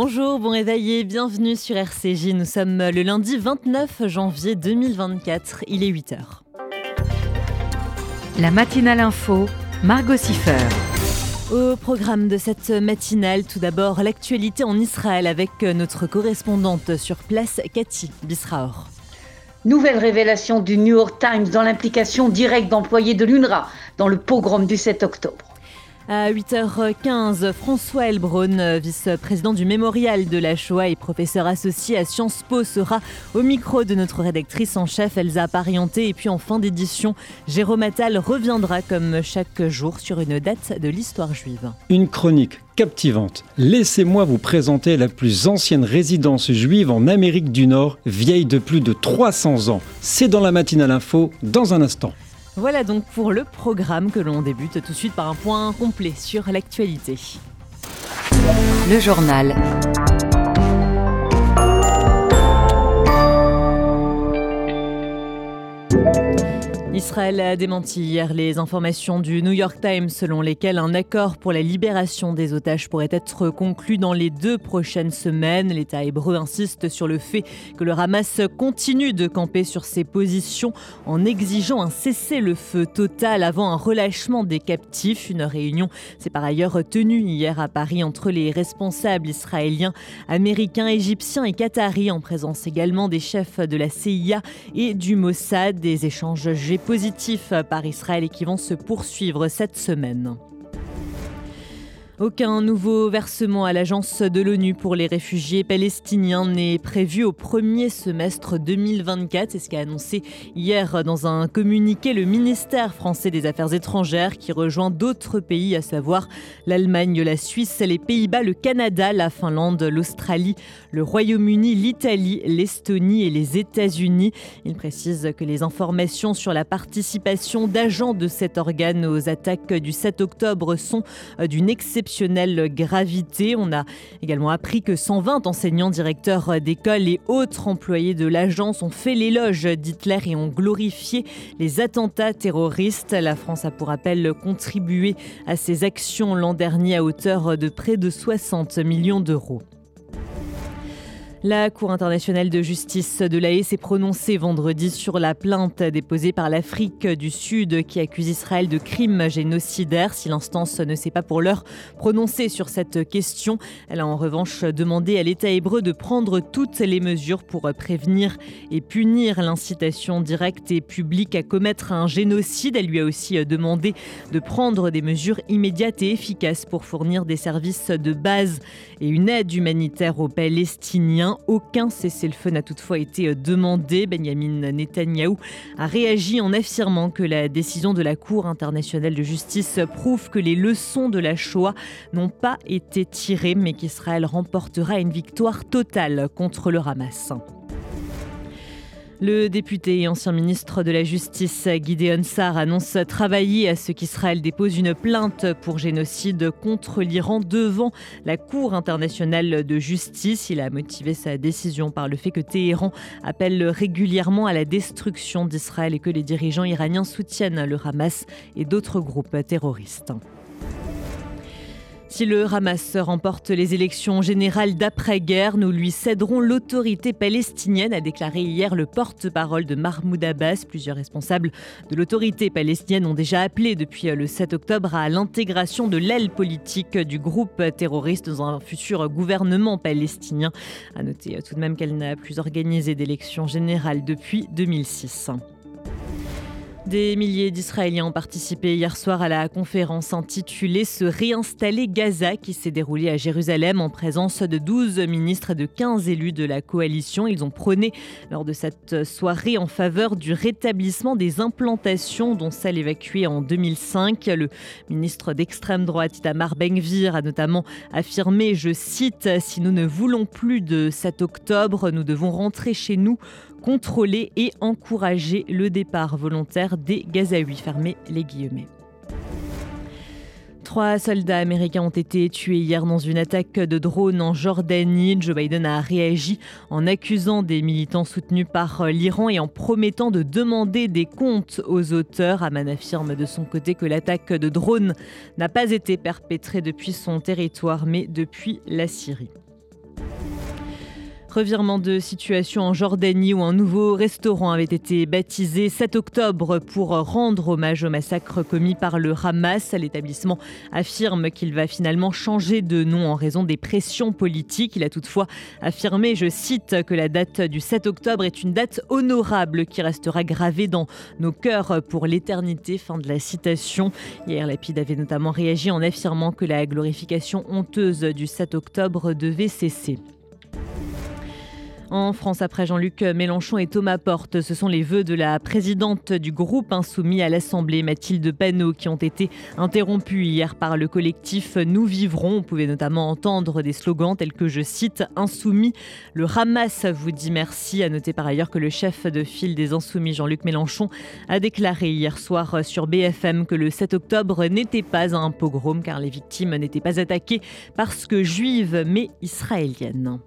Bonjour, bon réveil bienvenue sur RCJ. Nous sommes le lundi 29 janvier 2024, il est 8h. La matinale info, Margot Siffer. Au programme de cette matinale, tout d'abord l'actualité en Israël avec notre correspondante sur place, Cathy Bisraor. Nouvelle révélation du New York Times dans l'implication directe d'employés de l'UNRWA dans le pogrom du 7 octobre. À 8h15, François Elbron, vice-président du mémorial de la Shoah et professeur associé à Sciences Po, sera au micro de notre rédactrice en chef Elsa Parienté. Et puis en fin d'édition, Jérôme Attal reviendra comme chaque jour sur une date de l'histoire juive. Une chronique captivante. Laissez-moi vous présenter la plus ancienne résidence juive en Amérique du Nord, vieille de plus de 300 ans. C'est dans la matinale info dans un instant. Voilà donc pour le programme que l'on débute tout de suite par un point complet sur l'actualité. Le journal. Israël a démenti hier les informations du New York Times selon lesquelles un accord pour la libération des otages pourrait être conclu dans les deux prochaines semaines. L'État hébreu insiste sur le fait que le Hamas continue de camper sur ses positions en exigeant un cessez-le-feu total avant un relâchement des captifs. Une réunion s'est par ailleurs tenue hier à Paris entre les responsables israéliens, américains, égyptiens et qataris en présence également des chefs de la CIA et du Mossad. Des échanges positifs par Israël et qui vont se poursuivre cette semaine. Aucun nouveau versement à l'agence de l'ONU pour les réfugiés palestiniens n'est prévu au premier semestre 2024. C'est ce qu'a annoncé hier dans un communiqué le ministère français des Affaires étrangères qui rejoint d'autres pays, à savoir l'Allemagne, la Suisse, les Pays-Bas, le Canada, la Finlande, l'Australie, le Royaume-Uni, l'Italie, l'Estonie et les États-Unis. Il précise que les informations sur la participation d'agents de cet organe aux attaques du 7 octobre sont d'une exception gravité. On a également appris que 120 enseignants, directeurs d'école et autres employés de l'agence ont fait l'éloge d'Hitler et ont glorifié les attentats terroristes. La France a pour rappel contribué à ces actions l'an dernier à hauteur de près de 60 millions d'euros. La Cour internationale de justice de l'AE s'est prononcée vendredi sur la plainte déposée par l'Afrique du Sud qui accuse Israël de crimes génocidaires. Si l'instance ne s'est pas pour l'heure prononcée sur cette question, elle a en revanche demandé à l'État hébreu de prendre toutes les mesures pour prévenir et punir l'incitation directe et publique à commettre un génocide. Elle lui a aussi demandé de prendre des mesures immédiates et efficaces pour fournir des services de base et une aide humanitaire aux Palestiniens. Aucun cessez-le-feu n'a toutefois été euh, demandé. Benjamin Netanyahou a réagi en affirmant que la décision de la Cour internationale de justice prouve que les leçons de la Shoah n'ont pas été tirées, mais qu'Israël remportera une victoire totale contre le Hamas. Le député et ancien ministre de la Justice Gideon Sar annonce travailler à ce qu'Israël dépose une plainte pour génocide contre l'Iran devant la Cour internationale de justice. Il a motivé sa décision par le fait que Téhéran appelle régulièrement à la destruction d'Israël et que les dirigeants iraniens soutiennent le Hamas et d'autres groupes terroristes. Si le Hamas remporte les élections générales d'après-guerre, nous lui céderons l'autorité palestinienne, a déclaré hier le porte-parole de Mahmoud Abbas. Plusieurs responsables de l'autorité palestinienne ont déjà appelé depuis le 7 octobre à l'intégration de l'aile politique du groupe terroriste dans un futur gouvernement palestinien. A noter tout de même qu'elle n'a plus organisé d'élections générales depuis 2006. Des milliers d'Israéliens ont participé hier soir à la conférence intitulée Se réinstaller Gaza qui s'est déroulée à Jérusalem en présence de 12 ministres et de 15 élus de la coalition. Ils ont prôné lors de cette soirée en faveur du rétablissement des implantations dont celle évacuée en 2005. Le ministre d'extrême droite Itamar Ben-Gvir a notamment affirmé, je cite, Si nous ne voulons plus de 7 octobre, nous devons rentrer chez nous contrôler et encourager le départ volontaire des Gazaouis. Fermez les guillemets. Trois soldats américains ont été tués hier dans une attaque de drone en Jordanie. Joe Biden a réagi en accusant des militants soutenus par l'Iran et en promettant de demander des comptes aux auteurs. Aman affirme de son côté que l'attaque de drone n'a pas été perpétrée depuis son territoire mais depuis la Syrie. Revirement de situation en Jordanie où un nouveau restaurant avait été baptisé 7 octobre pour rendre hommage au massacre commis par le Hamas. L'établissement affirme qu'il va finalement changer de nom en raison des pressions politiques. Il a toutefois affirmé, je cite, que la date du 7 octobre est une date honorable qui restera gravée dans nos cœurs pour l'éternité. Fin de la citation. Hier, Lapide avait notamment réagi en affirmant que la glorification honteuse du 7 octobre devait cesser. En France, après Jean-Luc Mélenchon et Thomas Porte, ce sont les vœux de la présidente du groupe insoumis à l'Assemblée, Mathilde Panot, qui ont été interrompus hier par le collectif Nous vivrons. On pouvait notamment entendre des slogans tels que, je cite, Insoumis, le Hamas vous dit merci. À noter par ailleurs que le chef de file des Insoumis, Jean-Luc Mélenchon, a déclaré hier soir sur BFM que le 7 octobre n'était pas un pogrom car les victimes n'étaient pas attaquées parce que juives mais israéliennes.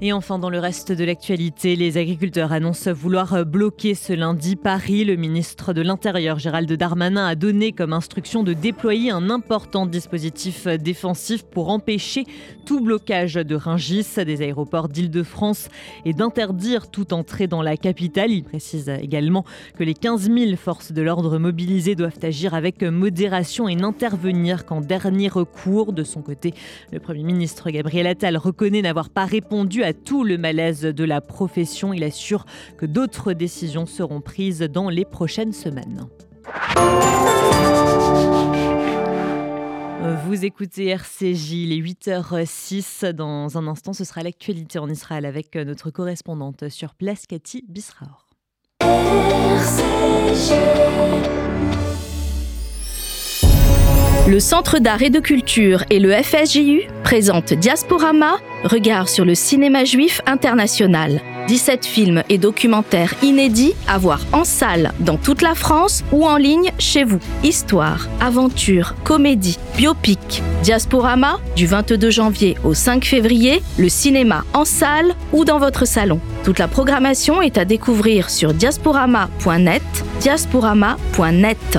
Et enfin, dans le reste de l'actualité, les agriculteurs annoncent vouloir bloquer ce lundi Paris. Le ministre de l'Intérieur, Gérald Darmanin, a donné comme instruction de déployer un important dispositif défensif pour empêcher tout blocage de Ringis, des aéroports d'Île-de-France et d'interdire toute entrée dans la capitale. Il précise également que les 15 000 forces de l'ordre mobilisées doivent agir avec modération et n'intervenir qu'en dernier recours. De son côté, le Premier ministre Gabriel Attal reconnaît n'avoir pas répondu à tout le malaise de la profession. Il assure que d'autres décisions seront prises dans les prochaines semaines. Vous écoutez RCJ, les 8h06. Dans un instant, ce sera l'actualité en Israël avec notre correspondante sur place, Cathy Bisraor. Le Centre d'art et de culture et le FSJU présentent Diasporama, regard sur le cinéma juif international. 17 films et documentaires inédits à voir en salle dans toute la France ou en ligne chez vous. Histoire, aventure, comédie, biopic. Diasporama, du 22 janvier au 5 février, le cinéma en salle ou dans votre salon. Toute la programmation est à découvrir sur diasporama.net, diasporama.net.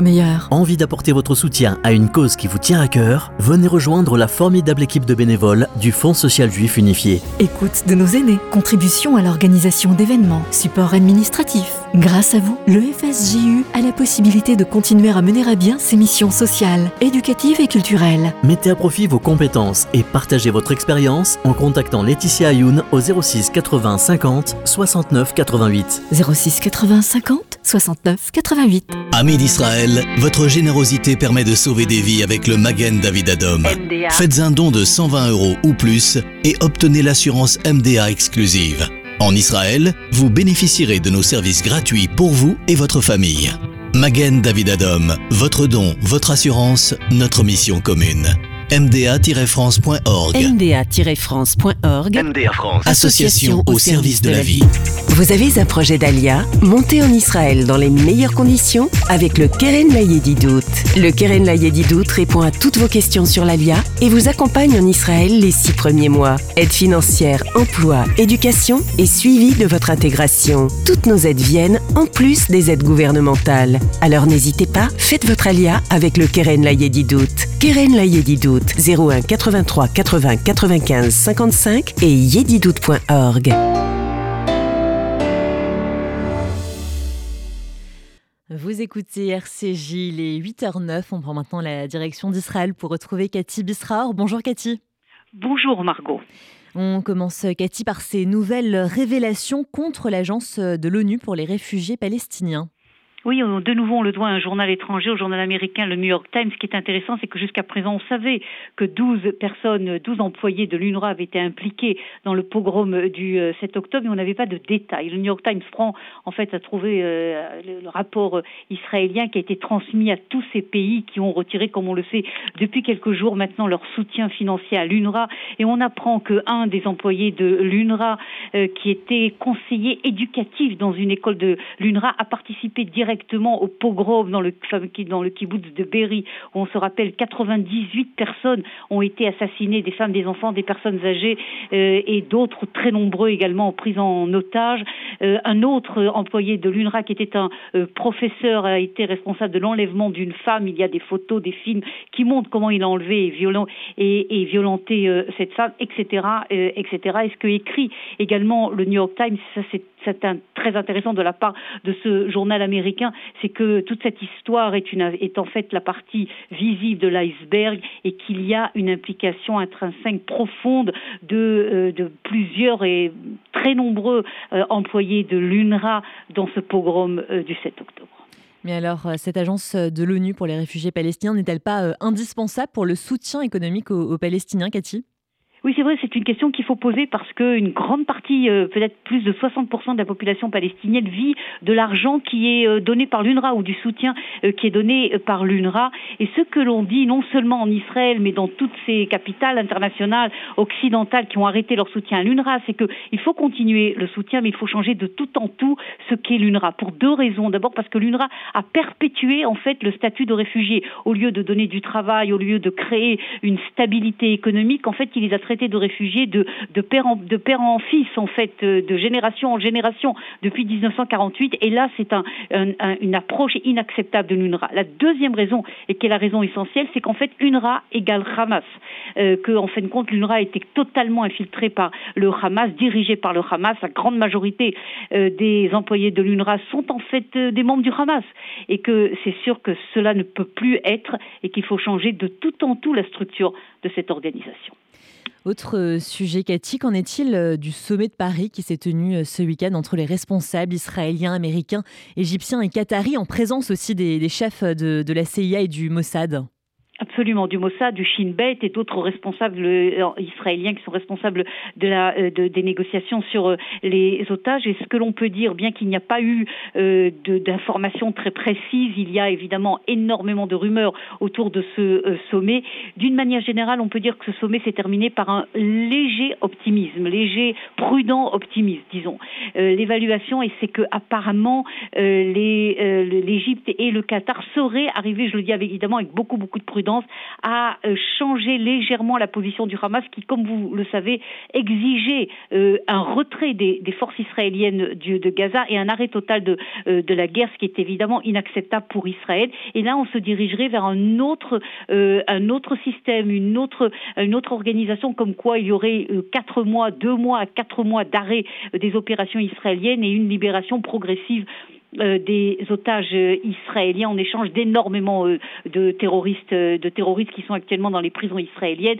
meilleur. Envie d'apporter votre soutien à une cause qui vous tient à cœur? Venez rejoindre la formidable équipe de bénévoles du Fonds social juif unifié. Écoute de nos aînés, contribution à l'organisation d'événements, support administratif. Grâce à vous, le FSJU a la possibilité de continuer à mener à bien ses missions sociales, éducatives et culturelles. Mettez à profit vos compétences et partagez votre expérience en contactant Laetitia Ayoun au 06 80 50 69 88. 06 80 50 69 88. Amis d'Israël, votre générosité permet de sauver des vies avec le Magen David Adom. Faites un don de 120 euros ou plus et obtenez l'assurance MDA exclusive. En Israël, vous bénéficierez de nos services gratuits pour vous et votre famille. Magen David Adom, votre don, votre assurance, notre mission commune mda-france.org. mda-france.org. MDA France. Association au service de la vie. Vous avez un projet d'Alia? Montez en Israël dans les meilleures conditions avec le Keren Layedidout. Le Keren Layedidout répond à toutes vos questions sur l'Alia et vous accompagne en Israël les six premiers mois. Aide financière, emploi, éducation et suivi de votre intégration. Toutes nos aides viennent en plus des aides gouvernementales. Alors n'hésitez pas, faites votre Alia avec le Keren Layedidout. Keren Layedidout 01 83 80 95 55 et yedidout.org. Vous écoutez RCJ, les 8h09. On prend maintenant la direction d'Israël pour retrouver Cathy Bisraor. Bonjour Cathy. Bonjour Margot. On commence, Cathy, par ces nouvelles révélations contre l'agence de l'ONU pour les réfugiés palestiniens. Oui, de nouveau, on le doit à un journal étranger, au journal américain, le New York Times. Ce qui est intéressant, c'est que jusqu'à présent, on savait que 12 personnes, 12 employés de l'UNRWA avaient été impliqués dans le pogrom du 7 octobre, mais on n'avait pas de détails. Le New York Times prend, en fait, à trouver, euh, le rapport israélien qui a été transmis à tous ces pays qui ont retiré, comme on le sait, depuis quelques jours maintenant leur soutien financier à l'UNRWA. Et on apprend qu'un des employés de l'UNRWA, qui était conseiller éducatif dans une école de l'UNRWA, a participé directement au pogrom dans le, dans le kibbutz de Berry, où on se rappelle 98 personnes ont été assassinées, des femmes, des enfants, des personnes âgées et d'autres très nombreux également pris en otage. Euh, un autre employé de l'UNRWA qui était un euh, professeur a été responsable de l'enlèvement d'une femme. Il y a des photos, des films qui montrent comment il a enlevé et, et, violenté euh, cette femme, etc., etc. Et ce que écrit également le New York Times, ça c'est très intéressant de la part de ce journal américain, c'est que toute cette histoire est, en fait la partie visible de l'iceberg et qu'il y a une implication intrinsèque profonde de, de plusieurs et très nombreux employés de l'UNRWA dans ce pogrom du 7 octobre. Mais alors, cette agence de l'ONU pour les réfugiés palestiniens n'est-elle pas indispensable pour le soutien économique aux Palestiniens, Cathy? Oui, c'est vrai, c'est une question qu'il faut poser parce qu'une grande partie, euh, peut-être plus de 60% de la population palestinienne vit de l'argent qui est euh, donné par l'UNRWA ou du soutien euh, qui est donné par l'UNRWA. Et ce que l'on dit, non seulement en Israël, mais dans toutes ces capitales internationales, occidentales qui ont arrêté leur soutien à l'UNRWA, c'est qu'il faut continuer le soutien, mais il faut changer de tout en tout ce qu'est l'UNRWA. Pour deux raisons. D'abord parce que l'UNRWA a perpétué en fait le statut de réfugié. Au lieu de donner du travail, au lieu de créer une stabilité économique, en fait, il les a de réfugiés de, de, père en, fils, en fait, euh, de génération en génération depuis 1948. Et là, c'est un, une approche inacceptable de l'UNRWA. La deuxième raison, et qui est la raison essentielle, c'est qu'en fait, UNRWA égale Hamas. Euh, en fin de compte, l'UNRWA été totalement infiltrée par le Hamas, dirigée par le Hamas. La grande majorité euh, des employés de l'UNRWA sont en fait des membres du Hamas. Et que c'est sûr que cela ne peut plus être et qu'il faut changer de tout en tout la structure de cette organisation. Autre euh, sujet, Cathy, qu'en est-il euh, du sommet de Paris qui s'est tenu euh, ce week-end entre les responsables israéliens, américains, égyptiens et qataris, en présence aussi des, chefs de, de la CIA et du Mossad? Absolument, du Mossad, du Shin Bet et d'autres responsables euh, israéliens qui sont responsables euh, des négociations sur euh, les otages. Et ce que l'on peut dire, bien qu'il n'y a pas eu d'informations très précises, il y a évidemment énormément de rumeurs autour de ce sommet. D'une manière générale, on peut dire que ce sommet s'est terminé par un léger optimisme, léger, prudent optimisme, disons. L'évaluation, et c'est que apparemment l'Égypte et le Qatar seraient arrivés, je le dis évidemment avec beaucoup beaucoup de prudence a euh, changé légèrement la position du Hamas qui, comme vous le savez, exigeait euh, un retrait des, forces israéliennes de Gaza et un arrêt total de, euh, de la guerre, ce qui est évidemment inacceptable pour Israël. Et là, on se dirigerait vers un autre, système, une autre, une autre organisation, comme quoi il y aurait quatre mois, deux mois à quatre mois d'arrêt des opérations israéliennes et une libération progressive euh, des otages israéliens en échange d'énormément euh, de terroristes, euh, de terroristes qui sont actuellement dans les prisons israéliennes.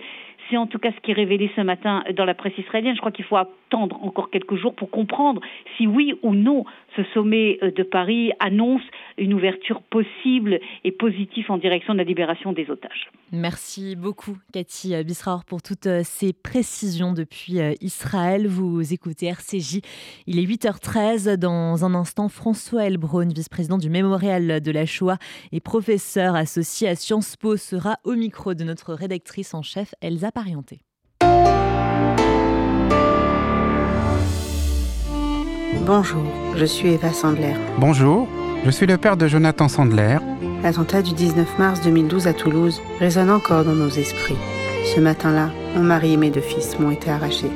En tout cas ce qui est révélé ce matin dans la presse israélienne. Je crois qu'il faut attendre encore quelques jours pour comprendre si oui ou non ce sommet de Paris annonce une ouverture possible et positive en direction de la libération des otages. Merci beaucoup, Cathy Bisraor, pour toutes euh, ces précisions depuis euh, Israël. Vous écoutez RCJ. Il est 8h13. Dans un instant, François Elbron, vice-président du Mémorial de la Shoah et professeur associé à Sciences Po, sera au micro de notre rédactrice en chef, Elsa Bonjour, je suis Eva Sandler. Bonjour, je suis le père de Jonathan Sandler. L'attentat du 19 mars 2012 à Toulouse résonne encore dans nos esprits. Ce matin-là, mon mari et mes deux fils m'ont été arrachés.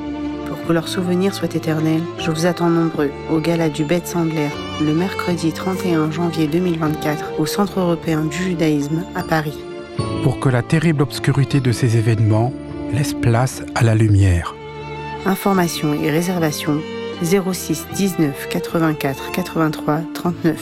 Pour que leur souvenir soit éternel, je vous attends nombreux au gala du Bête Sandler le mercredi 31 janvier 2024 au Centre européen du judaïsme à Paris. Pour que la terrible obscurité de ces événements laisse place à la lumière. Informations et réservations 06 19 84 83 39.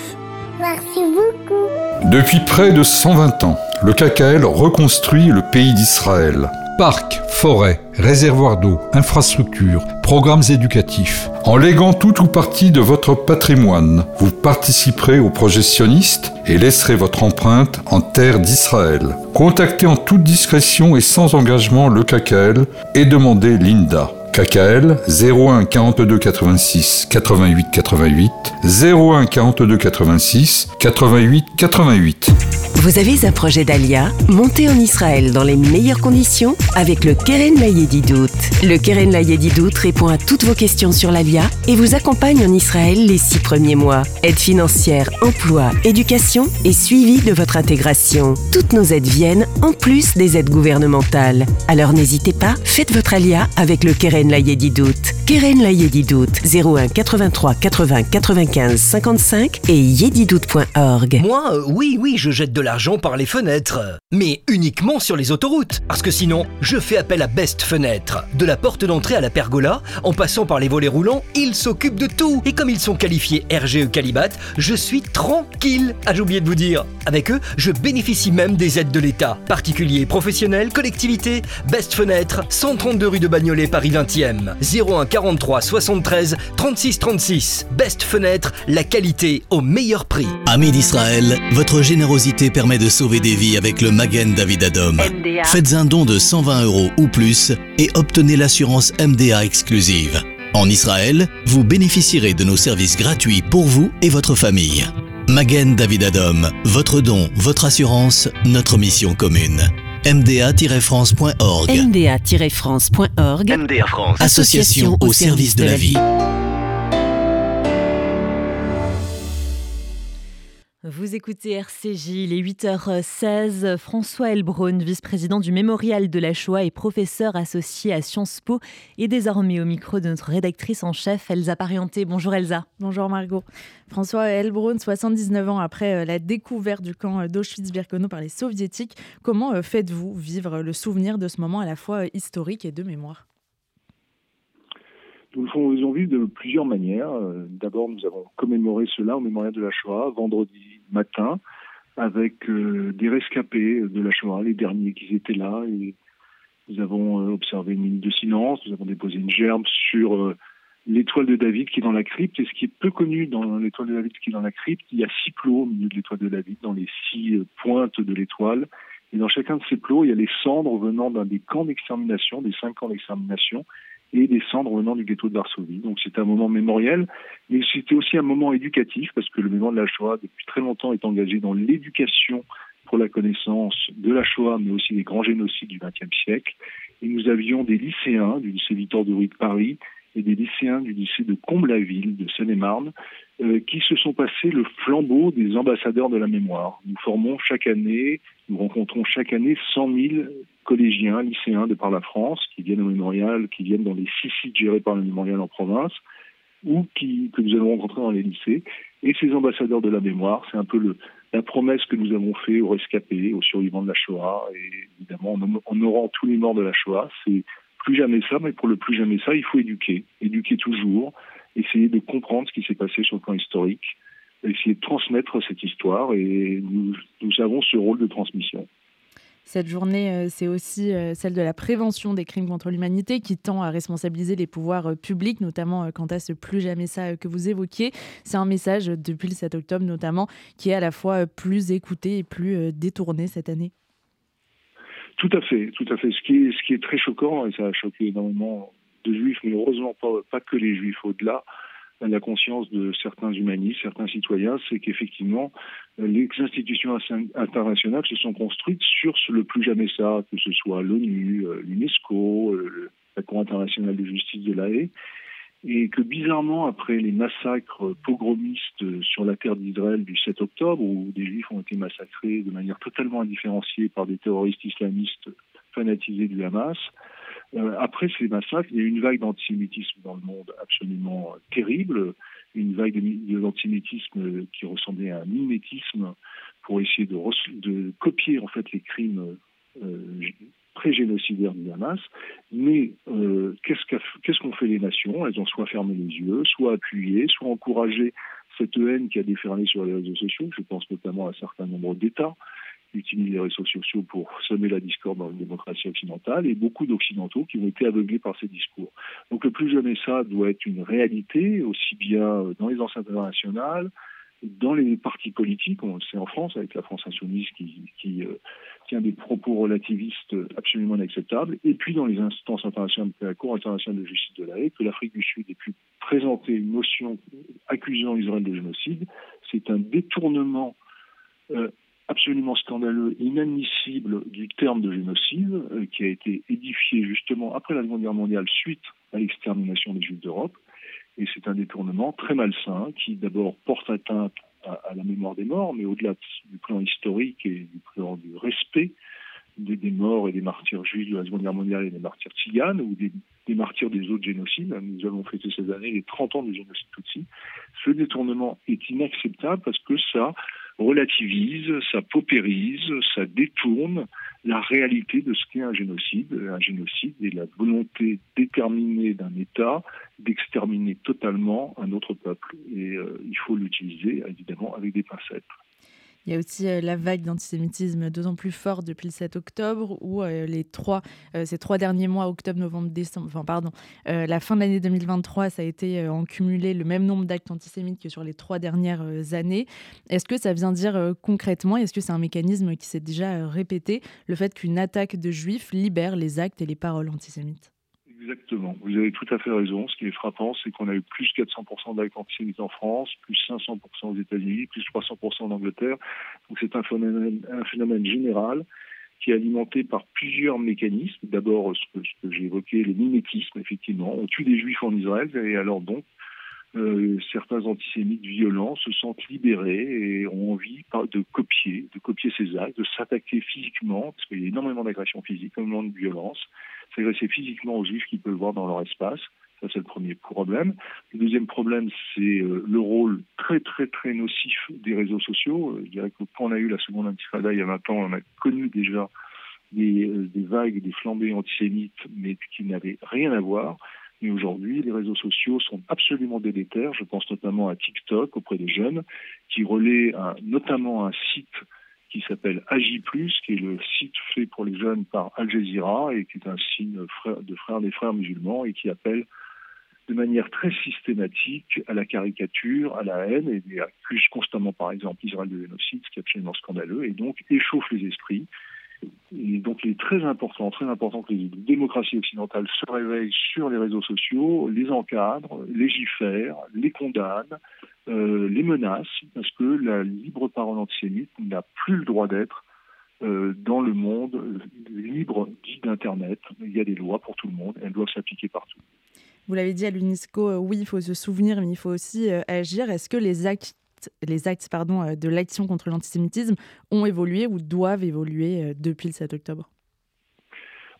Merci beaucoup. Depuis près de 120 ans, le KKL reconstruit le pays d'Israël. Parcs, forêts, réservoirs d'eau, infrastructures, programmes éducatifs. En léguant tout ou partie de votre patrimoine, vous participerez au projet sioniste et laisserez votre empreinte en terre d'Israël. Contactez en toute discrétion et sans engagement le KKL et demandez l'INDA. KKL 01 42 86 88 88 01 42 86 88 88. Vous avez un projet d'Alia Montez en Israël dans les meilleures conditions avec le Keren Layedidout. Le Keren Layedidout répond à toutes vos questions sur l'Alia et vous accompagne en Israël les six premiers mois. Aide financière, emploi, éducation et suivi de votre intégration. Toutes nos aides viennent en plus des aides gouvernementales. Alors n'hésitez pas, faites votre Alia avec le Keren Layedidout. Keren Layedidout 01 83 80 95 55 et yedidout.org. Moi, euh, oui, oui, je jette de l'argent par les fenêtres. Mais uniquement sur les autoroutes. Parce que sinon, je fais appel à Best Fenêtre. De la porte d'entrée à la pergola, en passant par les volets roulants, ils s'occupent de tout. Et comme ils sont qualifiés RGE Calibat, je suis tranquille. Ah, j'ai oublié de vous dire. Avec eux, je bénéficie même des aides de l'État. Particuliers, professionnels, collectivités. Best Fenêtre, 132 rue de Bagnolet, Paris 20e. 01 43 73 36 36. Best Fenêtre, la qualité au meilleur prix. Amis d'Israël, votre générosité permet de sauver des vies avec le Magen David Adom. Faites un don de 120 euros ou plus et obtenez l'assurance MDA exclusive. En Israël, vous bénéficierez de nos services gratuits pour vous et votre famille. Magen David Adom, votre don, votre assurance, notre mission commune. mda-france.org mda-france.org MDA France. Association au service de la vie. Vous écoutez RCJ, il est 8h16. François Elbron, vice-président du Mémorial de la Shoah et professeur associé à Sciences Po, est désormais au micro de notre rédactrice en chef, Elsa Parienté. Bonjour Elsa. Bonjour Margot. François Elbron, 79 ans après euh, la découverte du camp d'Auschwitz-Birkenau par les soviétiques, comment euh, faites-vous vivre le souvenir de ce moment à la fois euh, historique et de mémoire? Nous le faisons vivre de plusieurs manières. D'abord, nous avons commémoré cela au mémorial de la Shoah vendredi matin avec euh, des rescapés de la Shoah, les derniers qui étaient là. Nous avons euh, observé une minute de silence, nous avons déposé une gerbe sur euh, l'étoile de David qui est dans la crypte. Et ce qui est peu connu dans l'étoile de David qui est dans la crypte, il y a six plots au milieu de l'étoile de David, dans les six pointes de l'étoile. Et dans chacun de ces plots, il y a les cendres venant d'un des camps d'extermination, des cinq camps d'extermination, et des cendres venant du ghetto de Varsovie. Donc c'est un moment mémoriel, mais c'était aussi un moment éducatif parce que le mémoire de la Shoah, depuis très longtemps, est engagé dans l'éducation pour la connaissance de la Shoah, mais aussi des grands génocides du XXe siècle. Et nous avions des lycéens du lycée Victor de Paris et des lycéens du lycée de Comble-la-Ville de Seine-et-Marne euh, qui se sont passés le flambeau des ambassadeurs de la mémoire. Nous formons chaque année, nous rencontrons chaque année 100 000 collégiens, lycéens de par la France qui viennent au mémorial, qui viennent dans les six sites gérés par le mémorial en province ou qui, que nous allons rencontrer dans les lycées. Et ces ambassadeurs de la mémoire, c'est un peu la promesse que nous avons faite aux rescapés, aux survivants de la Shoah, et évidemment en honorant tous les morts de la Shoah, c'est plus jamais ça, mais pour le plus jamais ça, il faut éduquer, éduquer toujours, essayer de comprendre ce qui s'est passé sur le plan historique, essayer de transmettre cette histoire, et nous avons ce rôle de transmission. Cette journée, euh, c'est aussi euh, celle de la prévention des crimes contre l'humanité qui tend à responsabiliser les pouvoirs euh, publics, notamment quant à ce plus jamais ça que vous évoquiez. C'est un message depuis le 7 octobre notamment qui est à la fois plus écouté et plus détourné cette année. Tout à fait, tout à fait. Ce qui est, très choquant, et ça a choqué énormément de juifs, mais heureusement pas que les juifs au-delà, la conscience de certains humanistes, certains citoyens, c'est qu'effectivement, les institutions internationales se sont construites sur le plus jamais ça, que ce soit l'ONU, euh, l'UNESCO, euh, la Cour internationale de justice de la Haye, et que bizarrement, après les massacres pogromistes sur la terre d'Israël du 7 octobre, où des juifs ont été massacrés de manière totalement indifférenciée par des terroristes islamistes fanatisés du Hamas, euh, après ces massacres, il y a une vague d'antisémitisme dans le monde absolument terrible, une vague d'antisémitisme qui ressemblait à un mimétisme pour essayer de, de copier en fait les crimes euh, pré-génocidaires du Hamas. Mais euh, qu'est-ce qu'ont fait les nations? Elles ont soit fermé les yeux, soit appuyé, soit encouragé cette haine qui a déferlé sur les réseaux sociaux. Je pense notamment à un certain nombre d'États utilisent les réseaux sociaux pour semer la discorde dans la démocratie occidentale et beaucoup d'Occidentaux qui ont été aveuglés par ces discours. Donc le plus jamais ça doit être une réalité, aussi bien dans les enceintes internationales, dans les partis politiques, c'est en France avec la France insoumise qui, euh, tient des propos relativistes absolument inacceptables, et puis dans les instances internationales la Cour internationale de justice de la Haye, que l'Afrique du Sud ait pu présenter une motion accusant Israël de génocide, c'est un détournement euh, absolument scandaleux, inadmissible du terme de génocide, euh, qui a été édifié justement après la Seconde Guerre mondiale suite à l'extermination des Juifs d'Europe. Et c'est un détournement très malsain qui d'abord porte atteinte à, la mémoire des morts, mais au-delà du plan historique et du plan du respect des, morts et des martyrs juifs de la Seconde Guerre mondiale et des martyrs tziganes ou des, des, martyrs des autres génocides. Nous avons fêté ces années les 30 ans du génocide Tutsi. Ce détournement est inacceptable parce que ça relativise, ça paupérise, ça détourne la réalité de ce qu'est un génocide. Un génocide est la volonté déterminée d'un État d'exterminer totalement un autre peuple. Et euh, il faut l'utiliser évidemment avec des pincettes. Il y a aussi euh, la vague d'antisémitisme d'autant plus forte depuis le 7 octobre, où euh, les trois, euh, ces trois derniers mois, octobre, novembre, décembre, enfin pardon, la fin de l'année 2023, ça a été en cumulé le même nombre d'actes antisémites que sur les trois dernières années. Est-ce que ça vient dire concrètement, est-ce que c'est un mécanisme qui s'est déjà répété, le fait qu'une attaque de juifs libère les actes et les paroles antisémites? Exactement. Vous avez tout à fait raison. Ce qui est frappant, c'est qu'on a eu plus 400% d'actes antisémites en France, plus 500% aux États-Unis, plus 300% en Angleterre. Donc c'est un phénomène, général qui est alimenté par plusieurs mécanismes. D'abord, ce que, j'ai évoqué, les mimétismes, effectivement. On tue des juifs en Israël et alors donc, euh, certains antisémites violents se sentent libérés et ont envie de copier, de copier ces actes, de s'attaquer physiquement, parce qu'il y a énormément d'agressions physiques, énormément de violence, s'agresser physiquement aux juifs qu'ils peuvent voir dans leur espace. Ça, c'est le premier problème. Le deuxième problème, c'est euh, le rôle très, très, très nocif des réseaux sociaux. Euh, je dirais que quand on a eu la seconde intifada il y a 20 ans, on a connu déjà des, des vagues, des flambées antisémites, mais qui n'avaient rien à voir. Mais aujourd'hui, les réseaux sociaux sont absolument délétères. Je pense notamment à TikTok auprès des jeunes, qui relaient notamment un site qui s'appelle Agi+, qui est le site fait pour les jeunes par Al Jazeera et qui est un signe de frères des frères musulmans et qui appelle de manière très systématique à la caricature, à la haine et accuse constamment par exemple Israël de génocide, ce qui est absolument scandaleux et donc échauffe les esprits. Et donc il est très important, très important que les démocraties occidentales se réveillent sur les réseaux sociaux, les encadrent, légifèrent, les condamnent, euh, les menacent, parce que la libre parole antisémite n'a plus le droit d'être euh, dans le monde libre dit d'Internet. Il y a des lois pour tout le monde, elles doivent s'appliquer partout. Vous l'avez dit à l'UNESCO, euh, oui, il faut se souvenir, mais il faut aussi agir. Est-ce que les actes les actes pardon, de l'action contre l'antisémitisme ont évolué ou doivent évoluer depuis le 7 octobre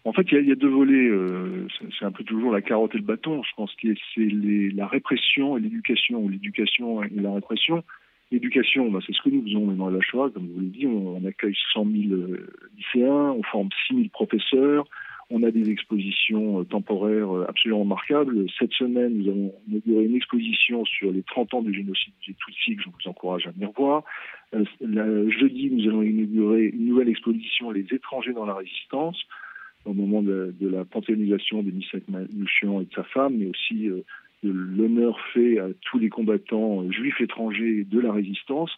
en fait, il y, a deux volets. Euh, c'est un peu toujours la carotte et le bâton. Je pense que c'est la répression et l'éducation, ou l'éducation et la répression. L'éducation, bah, c'est ce que nous faisons maintenant à la Shoah. Comme vous l'avez dit, on, accueille 100 000 euh, lycéens, on forme 6 000 professeurs, on a des expositions euh, temporaires absolument remarquables. Cette semaine, nous avons inauguré une exposition sur les 30 ans du génocide des Tutsis, que je vous encourage à venir voir. jeudi, nous allons inaugurer une nouvelle exposition, Les étrangers dans la résistance au moment de, la panthéonisation de Misak Manouchian et de sa femme, mais aussi euh, de l'honneur fait à tous les combattants euh, juifs étrangers de la résistance.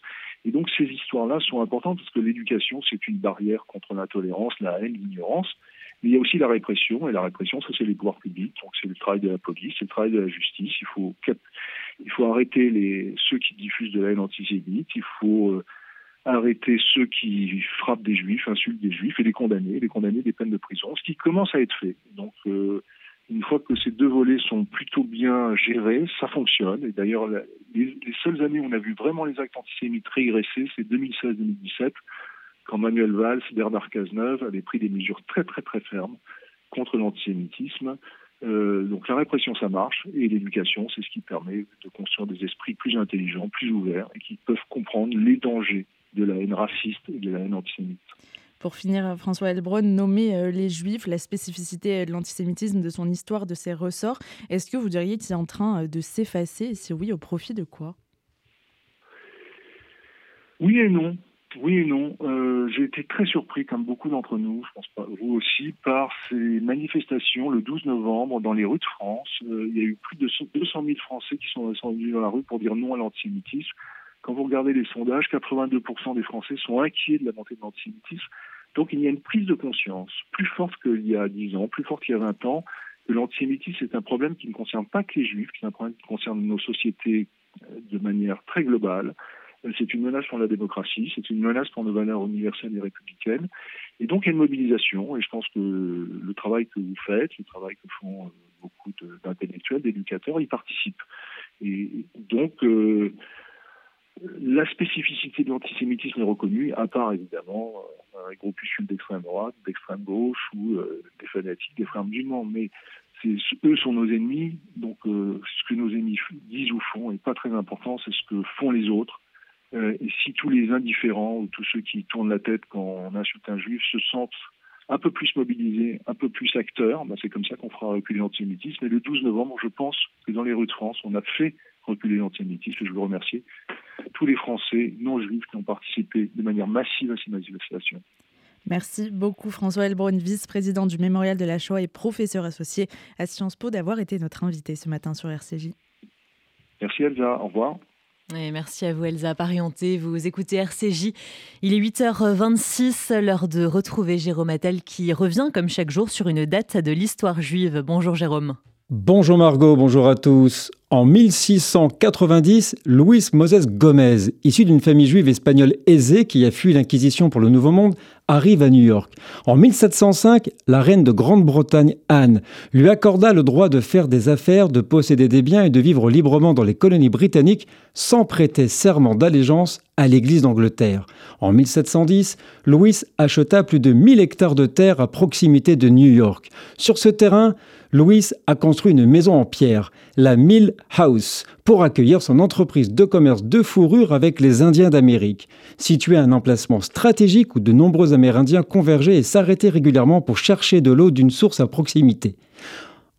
Et donc ces histoires-là sont importantes parce que l'éducation, c'est une barrière contre l'intolérance, la haine, l'ignorance. Mais il y a aussi la répression, et la répression, ça c'est les pouvoirs publics, donc c'est le travail de la police, c'est le travail de la justice. Il faut, arrêter ceux qui diffusent de la haine antisémite, il faut euh, arrêter ceux qui frappent des juifs, insultent des juifs et les condamner, les condamner des peines de prison, ce qui commence à être fait. Donc, euh, une fois que ces deux volets sont plutôt bien gérés, ça fonctionne. Et d'ailleurs, les, seules années où on a vu vraiment les actes antisémites régresser, c'est 2016-2017, quand Manuel Valls, Bernard Cazeneuve avaient pris des mesures très très très fermes contre l'antisémitisme. Euh, donc la répression, ça marche, et l'éducation, c'est ce qui permet de construire des esprits plus intelligents, plus ouverts, et qui peuvent comprendre les dangers de la haine raciste et de la haine antisémite. Pour finir, François Elbron, nommer euh, les Juifs, la spécificité de l'antisémitisme, de son histoire, de ses ressorts, est-ce que vous diriez qu'il est en train euh, de s'effacer? Et si oui, au profit de quoi? Oui et non. Oui et non. Euh, j'ai été très surpris, comme beaucoup d'entre nous, je pense pas vous aussi, par ces manifestations le 12 novembre dans les rues de France. il y a eu plus de 200 000 Français qui sont descendus dans la rue pour dire non à l'antisémitisme Quand vous regardez les sondages, 82% des Français sont inquiets de la montée de l'antisémitisme. Donc il y a une prise de conscience plus forte qu'il y a 10 ans, plus forte qu'il y a 20 ans, que l'antisémitisme est un problème qui ne concerne pas que les juifs, qui est un problème qui concerne nos sociétés euh, de manière très globale. Euh, c'est une menace pour la démocratie, c'est une menace pour nos valeurs universelles et républicaines. Et donc il y a une mobilisation, et je pense que le travail que vous faites, le travail que font euh, beaucoup d'intellectuels, d'éducateurs, y participent. Et donc, euh, la spécificité de l'antisémitisme est reconnue, à part évidemment un groupuscule d'extrême droite, d'extrême gauche ou des fanatiques, des frères musulmans. Mais eux sont nos ennemis, donc ce que nos ennemis disent ou font n'est pas très important, c'est ce que font les autres. Euh, et si tous les indifférents ou tous ceux qui tournent la tête quand on insulte un juif se sentent un peu plus mobilisés, un peu plus acteurs, ben c'est comme ça qu'on fera reculer l'antisémitisme. Et le 12 novembre, je pense que dans les rues de France, on a fait reculer l'antisémitisme. Je veux remercier tous les Français non juifs qui ont participé de manière massive à ces manifestations. Merci beaucoup François Elbrun, vice-président du Mémorial de la Shoah et professeur associé à Sciences Po, d'avoir été notre invité ce matin sur RCJ. Merci Elsa, au revoir merci à vous Elsa Parienté, vous écoutez RCJ. Il est 8h26, l'heure de retrouver Jérôme Attal qui revient comme chaque jour sur une date de l'histoire juive. Bonjour Jérôme. Bonjour Margot, bonjour à tous. En 1690, Luis Moses Gomez, issu d'une famille juive espagnole aisée qui a fui l'Inquisition pour le Nouveau Monde, arrive à New York. En 1705, la reine de Grande-Bretagne, Anne, lui accorda le droit de faire des affaires, de posséder des biens et de vivre librement dans les colonies britanniques sans prêter serment d'allégeance à l'Église d'Angleterre. En 1710, Louis acheta plus de 1000 hectares de terre à proximité de New York. Sur ce terrain, Louis a construit une maison en pierre, la Mill House, pour accueillir son entreprise de commerce de fourrure avec les Indiens d'Amérique. Situé à un emplacement stratégique où de nombreux Amérindiens convergeaient et s'arrêtaient régulièrement pour chercher de l'eau d'une source à proximité.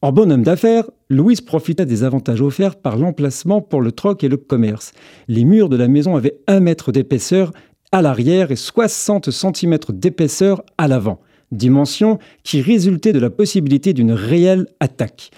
En bon homme d'affaires, Louis profita des avantages offerts par l'emplacement pour le troc et le commerce. Les murs de la maison avaient un mètre d'épaisseur à l'arrière et 60 cm d'épaisseur à l'avant dimension qui résultait de la possibilité d'une réelle attaque.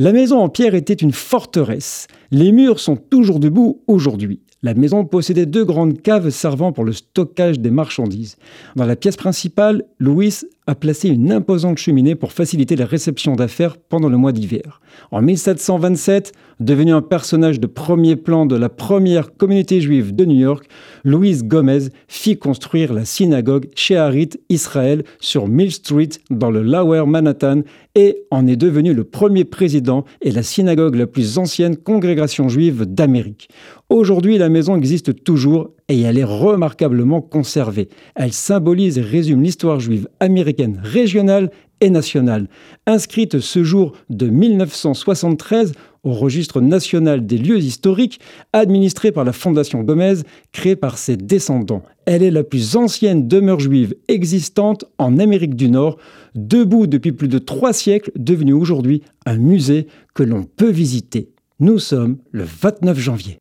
La maison en pierre était une forteresse. Les murs sont toujours debout aujourd'hui. La maison possédait deux grandes caves servant pour le stockage des marchandises. Dans la pièce principale, Louis a placé une imposante cheminée pour faciliter la réception d'affaires pendant le mois d'hiver. En 1727, devenu un personnage de premier plan de la première communauté juive de New York, Louis Gomez fit construire la synagogue Sheharit Israël sur Mill Street dans le Lower Manhattan et en est devenu le premier président et la synagogue la plus ancienne congrégation juive d'Amérique. Aujourd'hui, la maison existe toujours et elle est remarquablement conservée. Elle symbolise et résume l'histoire juive américaine régionale et nationale. Inscrite ce jour de 1973 au registre national des lieux historiques, administrée par la Fondation Gomez, créée par ses descendants. Elle est la plus ancienne demeure juive existante en Amérique du Nord, debout depuis plus de trois siècles, devenue aujourd'hui un musée que l'on peut visiter. Nous sommes le 29 janvier.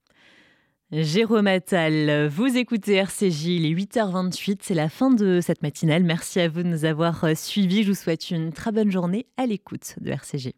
Jérôme Attal, vous écoutez RCJ, il est 8h28, c'est la fin de cette matinale. Merci à vous de nous avoir suivis. Je vous souhaite une très bonne journée à l'écoute de RCJ.